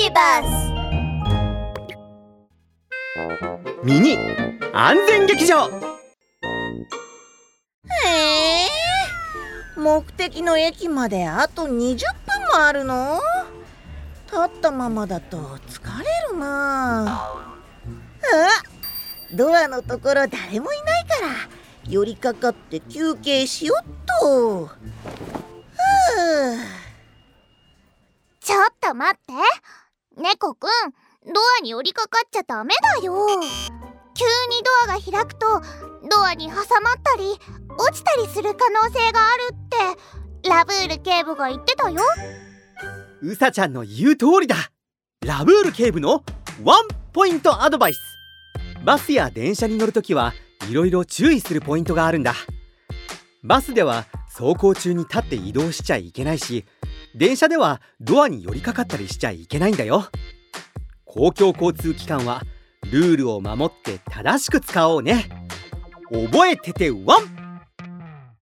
ビバスミニ安全劇場。へえ。目的の駅まであと20分もあるの？立ったままだと疲れるな。あドアのところ誰もいないから寄りかかって休憩しよっと。ふう。ちょっと待って猫くんドアに寄りかかっちゃダメだよ。急にドアが開くとドアに挟まったり落ちたりする可能性があるってラブール警部が言ってたよ。うさちゃんの言う通りだ。ラブール警部のワンポイントアドバイス。バスや電車に乗るときはいろいろ注意するポイントがあるんだ。バスでは走行中に立って移動しちゃいけないし電車ではドアに寄りかかったりしちゃいけないんだよ。公共交通機関はルールを守って正しく使おうね。覚えててワン！